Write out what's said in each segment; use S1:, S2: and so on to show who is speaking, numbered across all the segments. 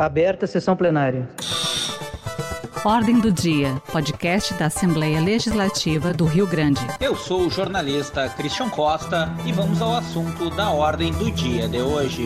S1: Aberta a sessão plenária.
S2: Ordem do Dia, podcast da Assembleia Legislativa do Rio Grande.
S3: Eu sou o jornalista Christian Costa e vamos ao assunto da ordem do dia de hoje.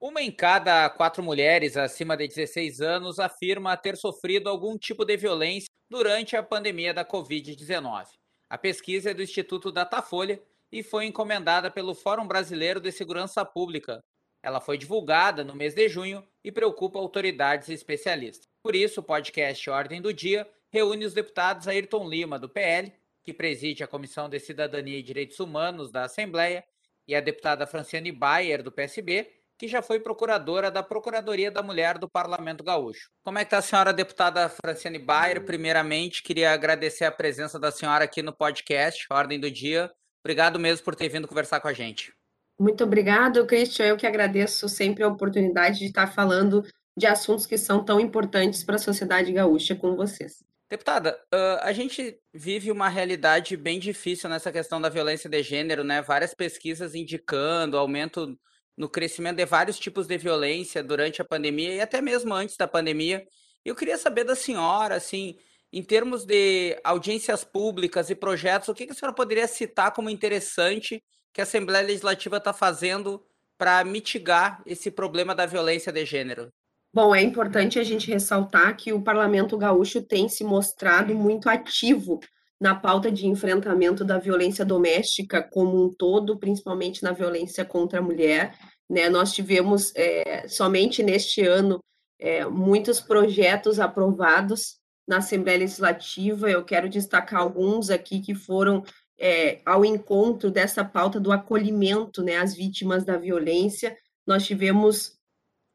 S3: Uma em cada quatro mulheres acima de 16 anos afirma ter sofrido algum tipo de violência durante a pandemia da Covid-19. A pesquisa é do Instituto Datafolha e foi encomendada pelo Fórum Brasileiro de Segurança Pública, ela foi divulgada no mês de junho e preocupa autoridades e especialistas. Por isso, o podcast Ordem do Dia reúne os deputados Ayrton Lima, do PL, que preside a Comissão de Cidadania e Direitos Humanos da Assembleia, e a deputada Franciane Bayer, do PSB, que já foi procuradora da Procuradoria da Mulher do Parlamento Gaúcho. Como é que está a senhora deputada Franciane Bayer? Primeiramente, queria agradecer a presença da senhora aqui no podcast Ordem do Dia. Obrigado mesmo por ter vindo conversar com a gente.
S4: Muito obrigado, Christian. Eu que agradeço sempre a oportunidade de estar falando de assuntos que são tão importantes para a sociedade gaúcha com vocês.
S3: Deputada, a gente vive uma realidade bem difícil nessa questão da violência de gênero, né? Várias pesquisas indicando aumento no crescimento de vários tipos de violência durante a pandemia e até mesmo antes da pandemia. Eu queria saber da senhora, assim, em termos de audiências públicas e projetos, o que a senhora poderia citar como interessante que a Assembleia Legislativa está fazendo para mitigar esse problema da violência de gênero?
S4: Bom, é importante a gente ressaltar que o Parlamento Gaúcho tem se mostrado muito ativo na pauta de enfrentamento da violência doméstica como um todo, principalmente na violência contra a mulher. Né? Nós tivemos é, somente neste ano é, muitos projetos aprovados na Assembleia Legislativa. Eu quero destacar alguns aqui que foram é, ao encontro dessa pauta do acolhimento né, às vítimas da violência. Nós tivemos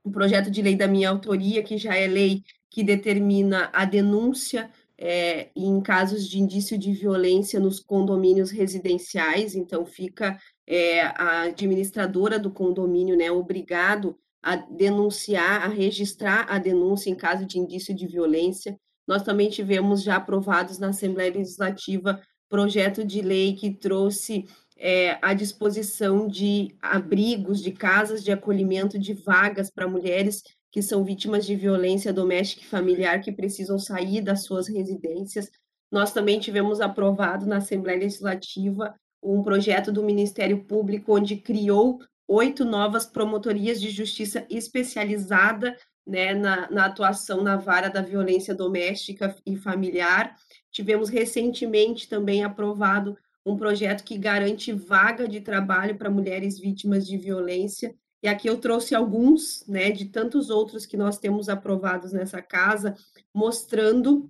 S4: um projeto de lei da minha autoria, que já é lei que determina a denúncia é, em casos de indício de violência nos condomínios residenciais, então fica é, a administradora do condomínio né, obrigado a denunciar, a registrar a denúncia em caso de indício de violência. Nós também tivemos já aprovados na Assembleia Legislativa projeto de lei que trouxe é, a disposição de abrigos, de casas de acolhimento, de vagas para mulheres que são vítimas de violência doméstica e familiar que precisam sair das suas residências. Nós também tivemos aprovado na Assembleia Legislativa um projeto do Ministério Público onde criou oito novas promotorias de justiça especializada né, na, na atuação na vara da violência doméstica e familiar Tivemos recentemente também aprovado um projeto que garante vaga de trabalho para mulheres vítimas de violência. E aqui eu trouxe alguns, né, de tantos outros que nós temos aprovados nessa casa, mostrando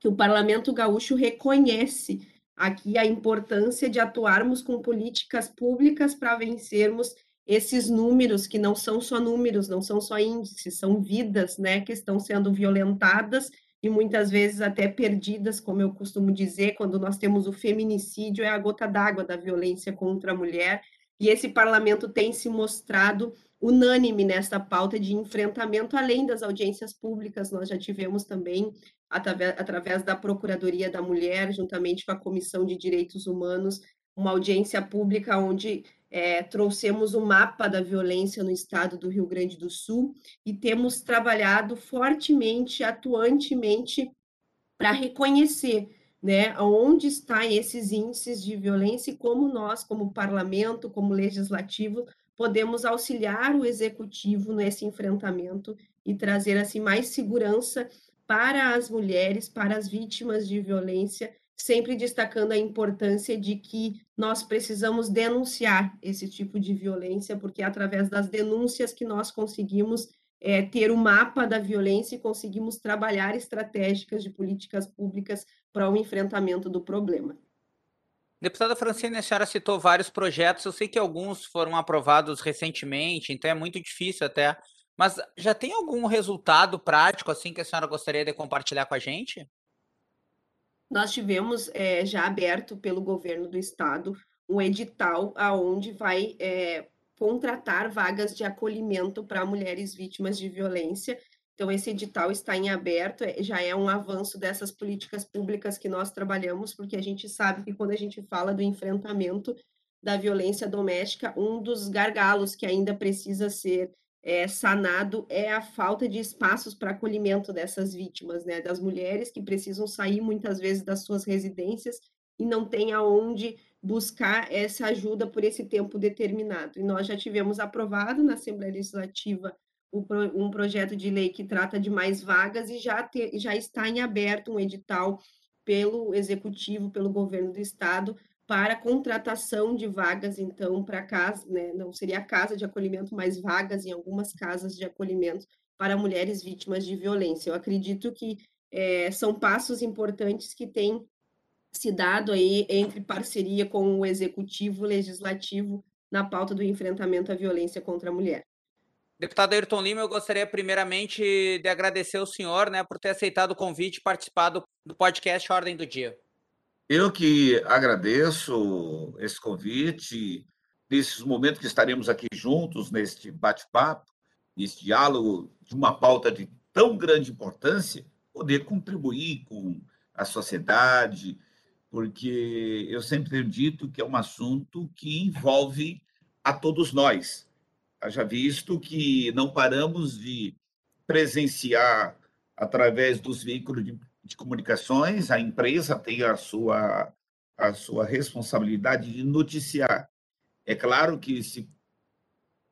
S4: que o Parlamento Gaúcho reconhece aqui a importância de atuarmos com políticas públicas para vencermos esses números que não são só números, não são só índices, são vidas, né, que estão sendo violentadas e muitas vezes até perdidas, como eu costumo dizer, quando nós temos o feminicídio, é a gota d'água da violência contra a mulher, e esse parlamento tem se mostrado unânime nessa pauta de enfrentamento, além das audiências públicas, nós já tivemos também, através da Procuradoria da Mulher, juntamente com a Comissão de Direitos Humanos, uma audiência pública onde é, trouxemos o um mapa da violência no estado do Rio Grande do Sul e temos trabalhado fortemente, atuantemente, para reconhecer né, onde estão esses índices de violência e como nós, como parlamento, como legislativo, podemos auxiliar o executivo nesse enfrentamento e trazer assim mais segurança para as mulheres, para as vítimas de violência sempre destacando a importância de que nós precisamos denunciar esse tipo de violência, porque é através das denúncias que nós conseguimos é, ter o um mapa da violência e conseguimos trabalhar estratégicas de políticas públicas para o enfrentamento do problema.
S3: Deputada Francine, a senhora citou vários projetos, eu sei que alguns foram aprovados recentemente, então é muito difícil até, mas já tem algum resultado prático assim que a senhora gostaria de compartilhar com a gente?
S4: Nós tivemos é, já aberto pelo governo do estado um edital aonde vai é, contratar vagas de acolhimento para mulheres vítimas de violência. Então, esse edital está em aberto, já é um avanço dessas políticas públicas que nós trabalhamos, porque a gente sabe que quando a gente fala do enfrentamento da violência doméstica, um dos gargalos que ainda precisa ser é, sanado é a falta de espaços para acolhimento dessas vítimas, né? Das mulheres que precisam sair muitas vezes das suas residências e não tem aonde buscar essa ajuda por esse tempo determinado. E nós já tivemos aprovado na Assembleia Legislativa um projeto de lei que trata de mais vagas e já, te, já está em aberto um edital pelo Executivo, pelo Governo do Estado, para contratação de vagas, então, para casa, né, não seria casa de acolhimento, mas vagas em algumas casas de acolhimento para mulheres vítimas de violência. Eu acredito que é, são passos importantes que têm se dado aí entre parceria com o executivo, legislativo, na pauta do enfrentamento à violência contra a mulher.
S3: Deputado Ayrton Lima, eu gostaria primeiramente de agradecer ao senhor né, por ter aceitado o convite e participado do podcast Ordem do Dia.
S1: Eu que agradeço esse convite, nesses momentos que estaremos aqui juntos, neste bate-papo, nesse diálogo de uma pauta de tão grande importância, poder contribuir com a sociedade, porque eu sempre tenho dito que é um assunto que envolve a todos nós. Haja visto que não paramos de presenciar através dos veículos de, de comunicações, a empresa tem a sua, a sua responsabilidade de noticiar. É claro que se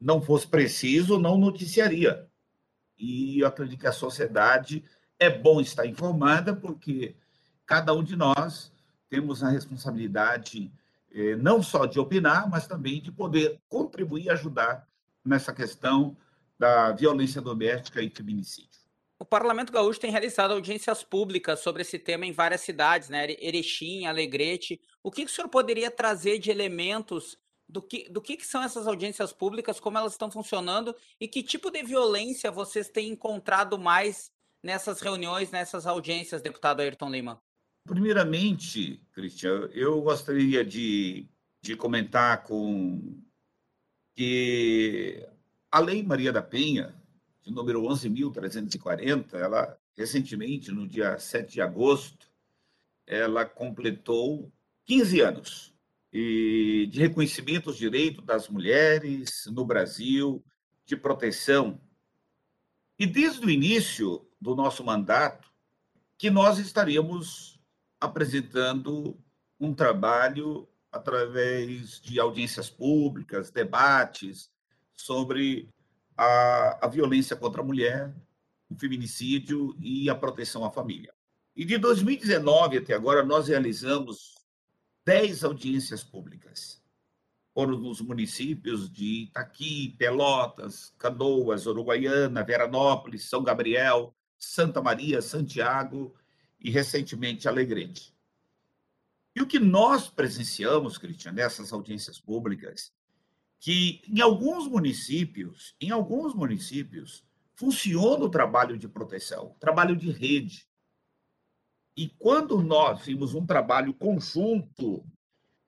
S1: não fosse preciso, não noticiaria. E eu acredito que a sociedade é bom estar informada, porque cada um de nós temos a responsabilidade eh, não só de opinar, mas também de poder contribuir e ajudar nessa questão da violência doméstica e feminicídio.
S3: O Parlamento Gaúcho tem realizado audiências públicas sobre esse tema em várias cidades, né? Erechim, Alegrete. O que, que o senhor poderia trazer de elementos do que, do que, que são essas audiências públicas, como elas estão funcionando e que tipo de violência vocês têm encontrado mais nessas reuniões, nessas audiências, deputado Ayrton Lima?
S1: Primeiramente, Cristian, eu gostaria de, de comentar com que a Lei Maria da Penha, de número 11.340, ela recentemente, no dia 7 de agosto, ela completou 15 anos e de reconhecimento dos direitos das mulheres no Brasil, de proteção. E desde o início do nosso mandato, que nós estaríamos apresentando um trabalho através de audiências públicas, debates sobre a, a violência contra a mulher, o feminicídio e a proteção à família. E de 2019 até agora, nós realizamos 10 audiências públicas. Foram nos municípios de Itaqui, Pelotas, Canoas, Uruguaiana, Veranópolis, São Gabriel, Santa Maria, Santiago e recentemente Alegrete. E o que nós presenciamos, Cristian, nessas audiências públicas, que em alguns municípios, em alguns municípios, funciona o trabalho de proteção, trabalho de rede. E quando nós fizemos um trabalho conjunto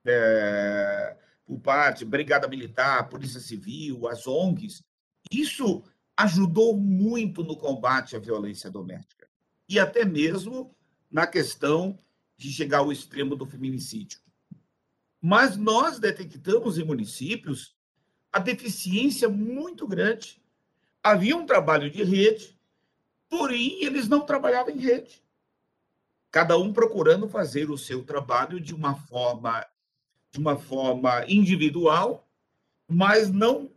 S1: é, por parte Brigada Militar, Polícia Civil, as ONGs, isso ajudou muito no combate à violência doméstica. E até mesmo na questão de chegar ao extremo do feminicídio. Mas nós detectamos em municípios a deficiência muito grande. Havia um trabalho de rede, porém eles não trabalhavam em rede. Cada um procurando fazer o seu trabalho de uma forma de uma forma individual, mas não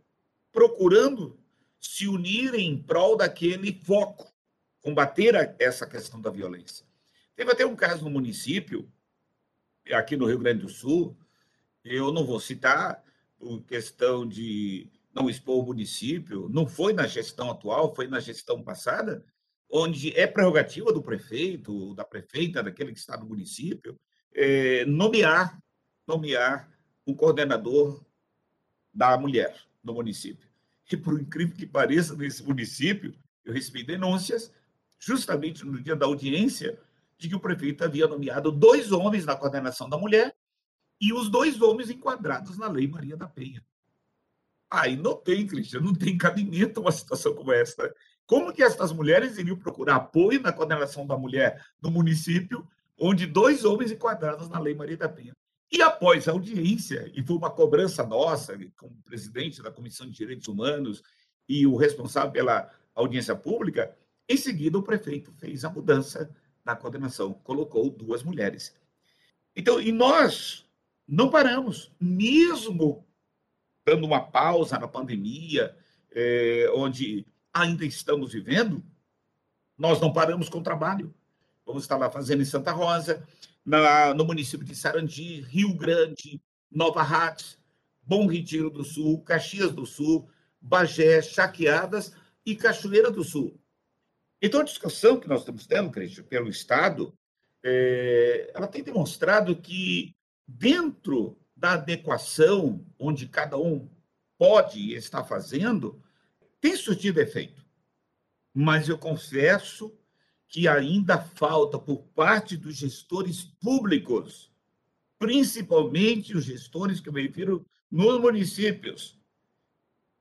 S1: procurando se unir em prol daquele foco, combater essa questão da violência. Teve até um caso no município, aqui no Rio Grande do Sul, eu não vou citar, questão de não expor o município, não foi na gestão atual, foi na gestão passada, onde é prerrogativa do prefeito, da prefeita, daquele que está no município, é, nomear, nomear um coordenador da mulher no município. E por incrível que pareça, nesse município, eu recebi denúncias, justamente no dia da audiência, de que o prefeito havia nomeado dois homens na coordenação da mulher e os dois homens enquadrados na Lei Maria da Penha. Aí não tem, Cristiano, não tem cabimento uma situação como essa. Como que essas mulheres iriam procurar apoio na coordenação da mulher no município, onde dois homens enquadrados na Lei Maria da Penha? E após a audiência, e foi uma cobrança nossa, como presidente da Comissão de Direitos Humanos e o responsável pela audiência pública, em seguida o prefeito fez a mudança na coordenação, colocou duas mulheres. Então, e nós não paramos, mesmo dando uma pausa na pandemia, é, onde ainda estamos vivendo, nós não paramos com o trabalho. Vamos estar lá fazendo em Santa Rosa, na, no município de Sarandi, Rio Grande, Nova Hartz, Bom Retiro do Sul, Caxias do Sul, Bagé, Chaqueadas e Cachoeira do Sul. Então, a discussão que nós estamos tendo, Cristian, pelo Estado, é, ela tem demonstrado que, dentro da adequação, onde cada um pode e está fazendo, tem surtido efeito. Mas eu confesso que ainda falta, por parte dos gestores públicos, principalmente os gestores que eu me refiro nos municípios.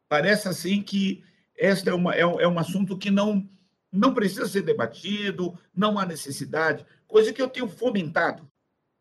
S1: Parece assim que este é, uma, é, um, é um assunto que não, não precisa ser debatido, não há necessidade, coisa que eu tenho fomentado.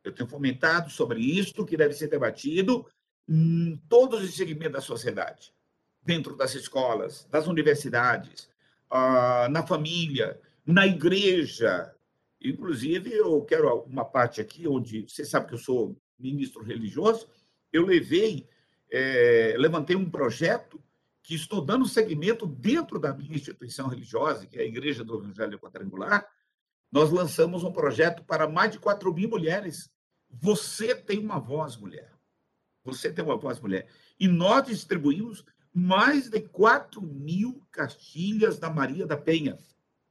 S1: Eu tenho fomentado sobre isso, que deve ser debatido em todos os segmentos da sociedade, dentro das escolas, das universidades, ah, na família, na igreja. Inclusive, eu quero uma parte aqui onde você sabe que eu sou ministro religioso, eu levei, é, levantei um projeto que estou dando seguimento dentro da minha instituição religiosa, que é a Igreja do Evangelho Quadrangular. Nós lançamos um projeto para mais de 4 mil mulheres. Você tem uma voz, mulher. Você tem uma voz, mulher. E nós distribuímos mais de 4 mil castilhas da Maria da Penha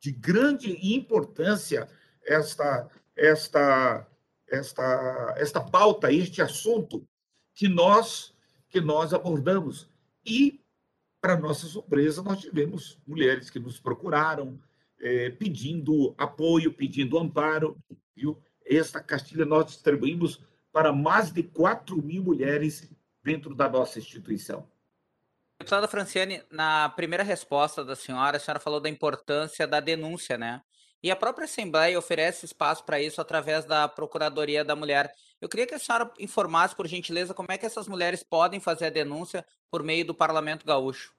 S1: de grande importância esta, esta, esta, esta pauta, este assunto que nós, que nós abordamos. E, para nossa surpresa, nós tivemos mulheres que nos procuraram é, pedindo apoio, pedindo amparo. Viu? Esta castilha nós distribuímos para mais de 4 mil mulheres dentro da nossa instituição.
S3: Deputada Franciane, na primeira resposta da senhora, a senhora falou da importância da denúncia, né? E a própria Assembleia oferece espaço para isso através da Procuradoria da Mulher. Eu queria que a senhora informasse, por gentileza, como é que essas mulheres podem fazer a denúncia por meio do Parlamento Gaúcho.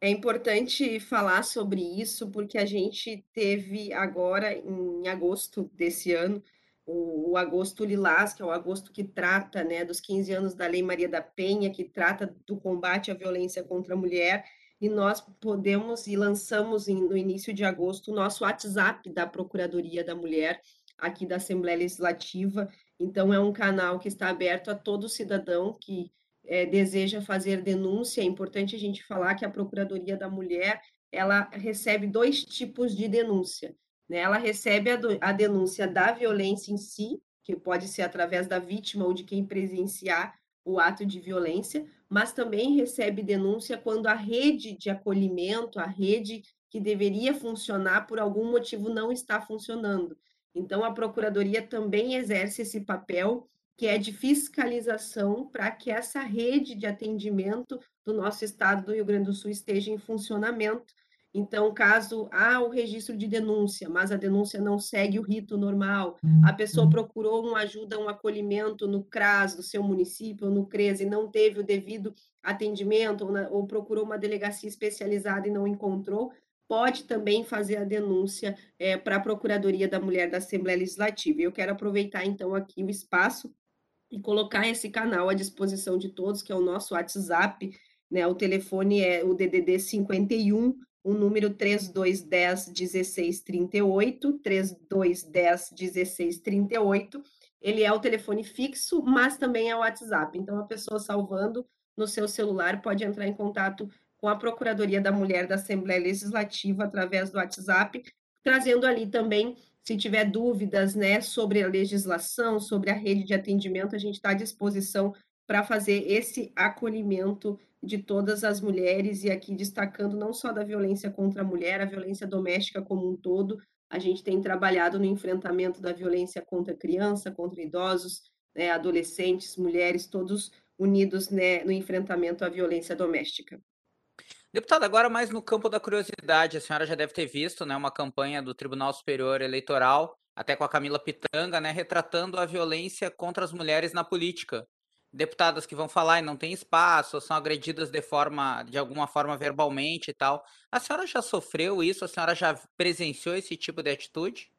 S4: É importante falar sobre isso, porque a gente teve agora, em agosto desse ano, o, o, agosto lilás, que é o agosto que trata né, dos 15 anos da Lei Maria da Penha, que trata do combate à violência contra a mulher, e nós podemos e lançamos em, no início de agosto o nosso WhatsApp da Procuradoria da Mulher, aqui da Assembleia Legislativa. Então, é um canal que está aberto a todo cidadão que é, deseja fazer denúncia. É importante a gente falar que a Procuradoria da Mulher ela recebe dois tipos de denúncia né? Ela recebe a, do, a denúncia da violência em si, que pode ser através da vítima ou de quem presenciar o ato de violência, mas também recebe denúncia quando a rede de acolhimento, a rede que deveria funcionar por algum motivo não está funcionando. Então, a Procuradoria também exerce esse papel, que é de fiscalização, para que essa rede de atendimento do nosso estado do Rio Grande do Sul esteja em funcionamento, então, caso há o registro de denúncia, mas a denúncia não segue o rito normal, a pessoa uhum. procurou uma ajuda, um acolhimento no CRAS do seu município, ou no CRES, e não teve o devido atendimento, ou, na, ou procurou uma delegacia especializada e não encontrou, pode também fazer a denúncia é, para a Procuradoria da Mulher da Assembleia Legislativa. Eu quero aproveitar, então, aqui o espaço e colocar esse canal à disposição de todos, que é o nosso WhatsApp, né? O telefone é o DDD 51 o número 3210 1638, 3210 1638. Ele é o telefone fixo, mas também é o WhatsApp. Então, a pessoa salvando no seu celular pode entrar em contato com a Procuradoria da Mulher da Assembleia Legislativa através do WhatsApp, trazendo ali também, se tiver dúvidas né, sobre a legislação, sobre a rede de atendimento, a gente está à disposição para fazer esse acolhimento de todas as mulheres, e aqui destacando não só da violência contra a mulher, a violência doméstica como um todo. A gente tem trabalhado no enfrentamento da violência contra criança, contra idosos, né, adolescentes, mulheres, todos unidos né, no enfrentamento à violência doméstica.
S3: Deputada, agora mais no campo da curiosidade, a senhora já deve ter visto né, uma campanha do Tribunal Superior Eleitoral, até com a Camila Pitanga, né, retratando a violência contra as mulheres na política deputadas que vão falar e não tem espaço, são agredidas de forma, de alguma forma verbalmente e tal. A senhora já sofreu isso? A senhora já presenciou esse tipo de atitude?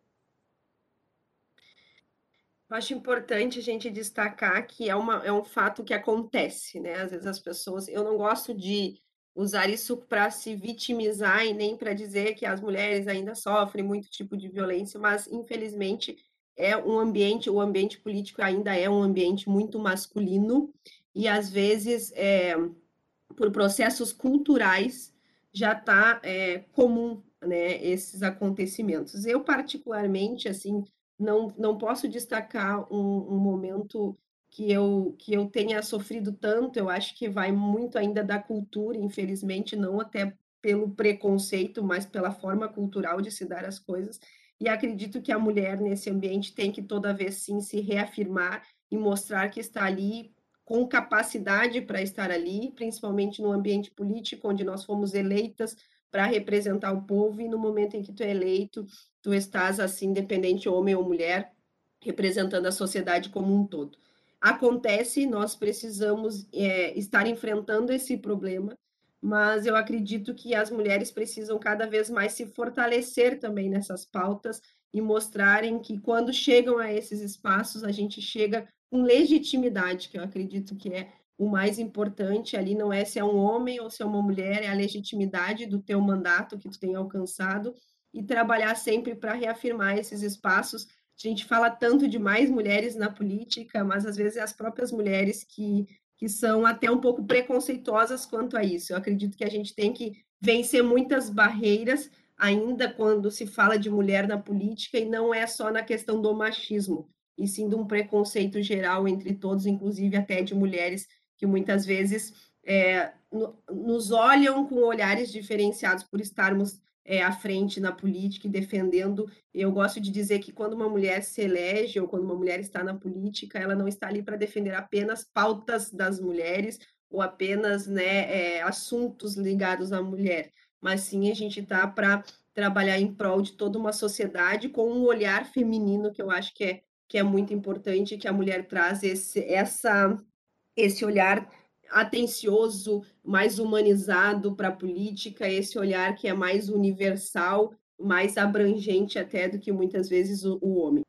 S4: Eu acho importante a gente destacar que é, uma, é um fato que acontece, né? Às vezes as pessoas. Eu não gosto de usar isso para se vitimizar e nem para dizer que as mulheres ainda sofrem muito tipo de violência, mas infelizmente é um ambiente, o ambiente político ainda é um ambiente muito masculino e às vezes é, por processos culturais já está é, comum né, esses acontecimentos. Eu particularmente assim não, não posso destacar um, um momento que eu, que eu tenha sofrido tanto, eu acho que vai muito ainda da cultura, infelizmente, não até pelo preconceito, mas pela forma cultural de se dar as coisas. E acredito que a mulher nesse ambiente tem que toda vez sim se reafirmar e mostrar que está ali com capacidade para estar ali, principalmente no ambiente político, onde nós fomos eleitas para representar o povo, e no momento em que tu é eleito, tu estás assim, independente homem ou mulher, representando a sociedade como um todo. Acontece, nós precisamos é, estar enfrentando esse problema, mas eu acredito que as mulheres precisam cada vez mais se fortalecer também nessas pautas e mostrarem que quando chegam a esses espaços, a gente chega com legitimidade, que eu acredito que é o mais importante ali não é se é um homem ou se é uma mulher, é a legitimidade do teu mandato que tu tem alcançado e trabalhar sempre para reafirmar esses espaços. A gente fala tanto de mais mulheres na política, mas às vezes é as próprias mulheres que que são até um pouco preconceituosas quanto a isso. Eu acredito que a gente tem que vencer muitas barreiras ainda quando se fala de mulher na política e não é só na questão do machismo, e sim de um preconceito geral entre todos, inclusive até de mulheres que muitas vezes é, nos olham com olhares diferenciados por estarmos é, à frente na política e defendendo. Eu gosto de dizer que quando uma mulher se elege ou quando uma mulher está na política, ela não está ali para defender apenas pautas das mulheres ou apenas né, é, assuntos ligados à mulher, mas sim a gente está para trabalhar em prol de toda uma sociedade com um olhar feminino que eu acho que é, que é muito importante, que a mulher traz esse, essa, esse olhar atencioso, mais humanizado para a política, esse olhar que é mais universal, mais abrangente até do que muitas vezes o, o homem.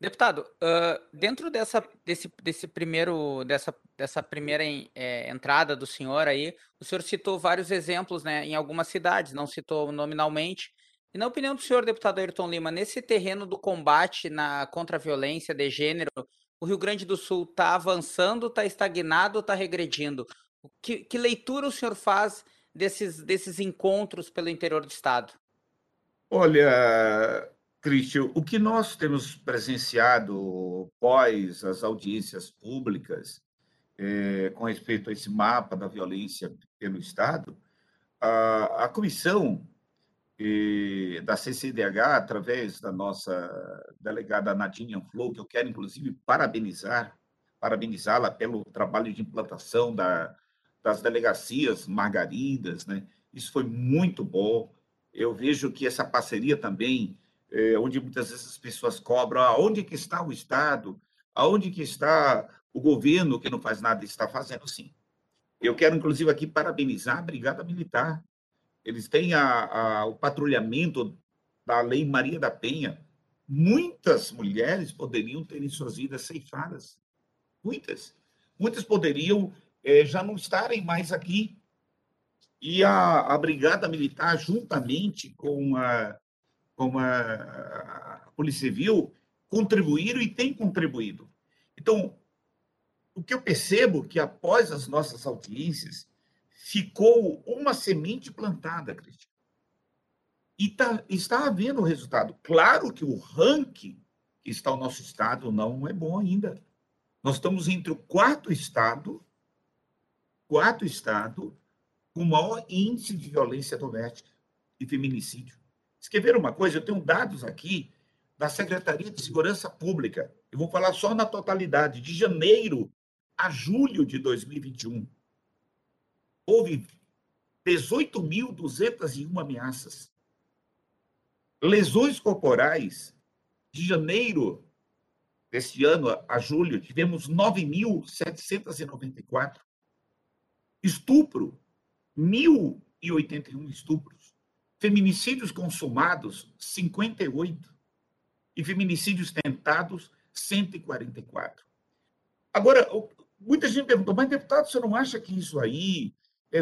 S3: Deputado, uh, dentro dessa, desse, desse primeiro, dessa, dessa primeira é, entrada do senhor aí, o senhor citou vários exemplos né, em algumas cidades, não citou nominalmente. E na opinião do senhor, deputado Ayrton Lima, nesse terreno do combate na, contra a violência de gênero, o Rio Grande do Sul está avançando, está estagnado, está regredindo. Que, que, leitura o senhor faz desses, desses encontros pelo interior do Estado?
S1: Olha, Cristian, o que nós temos presenciado pós as audiências públicas é, com respeito a esse mapa da violência pelo Estado, a, a comissão e da CCDH, através da nossa delegada Nadine Anflou, que eu quero, inclusive, parabenizar, parabenizá-la pelo trabalho de implantação da, das delegacias margaridas, né? Isso foi muito bom. Eu vejo que essa parceria também, é, onde muitas vezes as pessoas cobram, aonde que está o Estado, aonde que está o governo que não faz nada, está fazendo sim. Eu quero, inclusive, aqui parabenizar a Brigada Militar, eles têm a, a, o patrulhamento da Lei Maria da Penha. Muitas mulheres poderiam ter suas vidas ceifadas. Muitas. Muitas poderiam é, já não estarem mais aqui. E a, a Brigada Militar, juntamente com a, com a, a Polícia Civil, contribuíram e têm contribuído. Então, o que eu percebo é que após as nossas audiências, ficou uma semente plantada, Cristian. E tá, está havendo resultado. Claro que o ranking que está o nosso estado não é bom ainda. Nós estamos entre o quarto estado, quarto estado com maior índice de violência doméstica e feminicídio. Escrever uma coisa, eu tenho dados aqui da Secretaria de Segurança Pública. Eu vou falar só na totalidade, de janeiro a julho de 2021 houve 18.201 ameaças. Lesões corporais, de janeiro deste ano a julho, tivemos 9.794. Estupro, 1.081 estupros. Feminicídios consumados, 58. E feminicídios tentados, 144. Agora, muita gente perguntou, mas deputado, você não acha que isso aí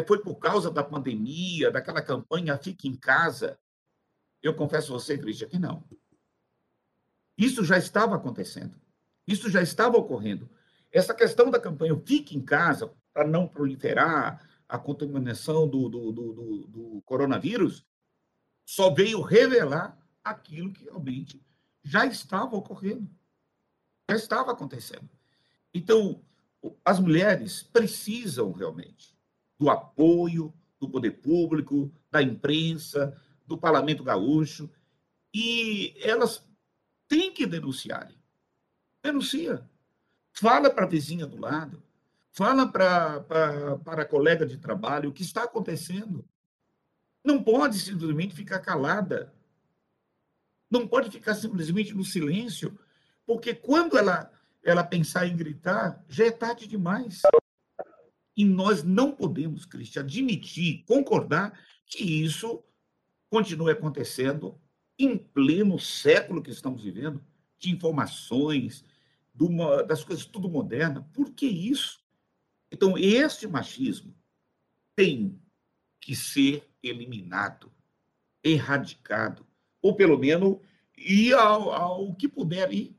S1: foi por causa da pandemia, daquela campanha Fique em Casa? Eu confesso a você, Cristian, que não. Isso já estava acontecendo. Isso já estava ocorrendo. Essa questão da campanha Fique em Casa, para não proliferar a contaminação do, do, do, do, coronavírus, só veio revelar aquilo que realmente já estava ocorrendo. Já estava acontecendo. Então, as mulheres precisam realmente do apoio do poder público, da imprensa, do parlamento gaúcho, e elas têm que denunciarem. Denuncia. Fala para a vizinha do lado, fala para a colega de trabalho o que está acontecendo. Não pode simplesmente ficar calada. Não pode ficar simplesmente no silêncio, porque quando ela, ela pensar em gritar, já é tarde demais. E nós não podemos, Cristian, admitir, concordar que isso continue acontecendo em pleno século que estamos vivendo, de informações, uma, das coisas tudo moderna. Por que isso? Então, este machismo tem que ser eliminado, erradicado, ou pelo menos ir ao, ao que puder ir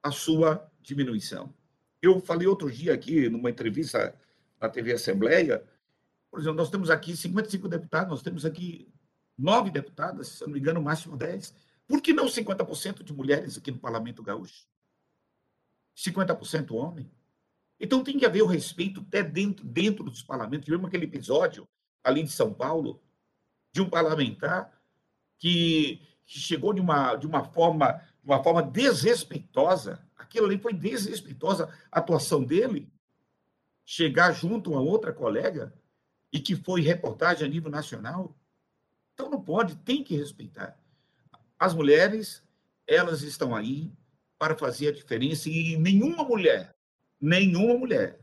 S1: a sua diminuição. Eu falei outro dia aqui, numa entrevista na TV Assembleia, por exemplo, nós temos aqui 55 deputados, nós temos aqui nove deputadas, se não me engano, máximo 10. Por que não 50% de mulheres aqui no Parlamento Gaúcho? 50% homem? Então tem que haver o respeito até dentro, dentro dos parlamentos. Tivemos aquele episódio ali de São Paulo, de um parlamentar que, que chegou de uma, de uma forma de uma forma desrespeitosa. Aquilo ali foi desrespeitosa a atuação dele chegar junto a outra colega e que foi reportagem a nível nacional. Então não pode, tem que respeitar. As mulheres, elas estão aí para fazer a diferença e nenhuma mulher, nenhuma mulher,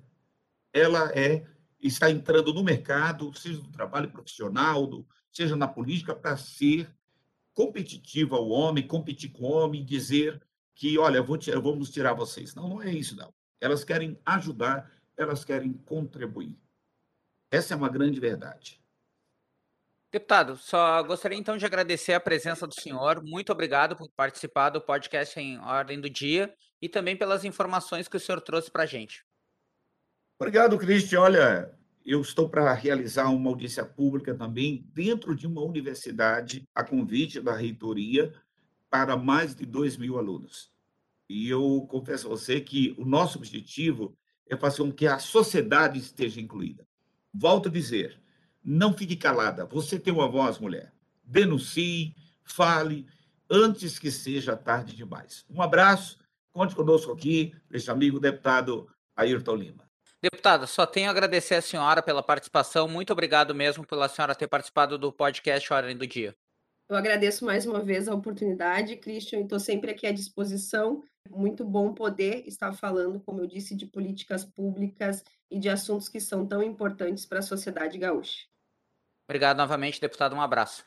S1: ela é está entrando no mercado, seja do trabalho profissional, do, seja na política, para ser competitiva ao homem, competir com o homem, dizer que, olha, vou tirar, vamos tirar vocês. Não, não é isso, não. Elas querem ajudar elas querem contribuir. Essa é uma grande verdade.
S3: Deputado, só gostaria então de agradecer a presença do senhor. Muito obrigado por participar do podcast em Ordem do Dia e também pelas informações que o senhor trouxe para a gente.
S1: Obrigado, Cristian. Olha, eu estou para realizar uma audiência pública também dentro de uma universidade, a convite da reitoria, para mais de 2 mil alunos. E eu confesso a você que o nosso objetivo é fazer com que a sociedade esteja incluída. Volto a dizer, não fique calada. Você tem uma voz, mulher. Denuncie, fale, antes que seja tarde demais. Um abraço, conte conosco aqui, este amigo deputado Ayrton Lima.
S3: Deputada, só tenho a agradecer a senhora pela participação. Muito obrigado mesmo pela senhora ter participado do podcast Ordem do Dia.
S4: Eu agradeço mais uma vez a oportunidade, Christian, e estou sempre aqui à disposição. Muito bom poder estar falando, como eu disse, de políticas públicas e de assuntos que são tão importantes para a sociedade gaúcha.
S3: Obrigado novamente, deputado. Um abraço.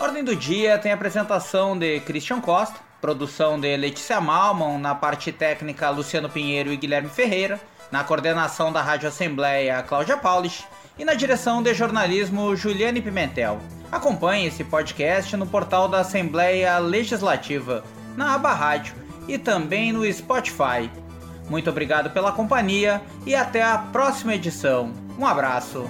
S3: Ordem do dia tem apresentação de Christian Costa, produção de Letícia Malman, na parte técnica Luciano Pinheiro e Guilherme Ferreira, na coordenação da Rádio Assembleia Cláudia Paulich e na direção de jornalismo Juliane Pimentel. Acompanhe esse podcast no portal da Assembleia Legislativa, na aba Rádio e também no Spotify. Muito obrigado pela companhia e até a próxima edição. Um abraço.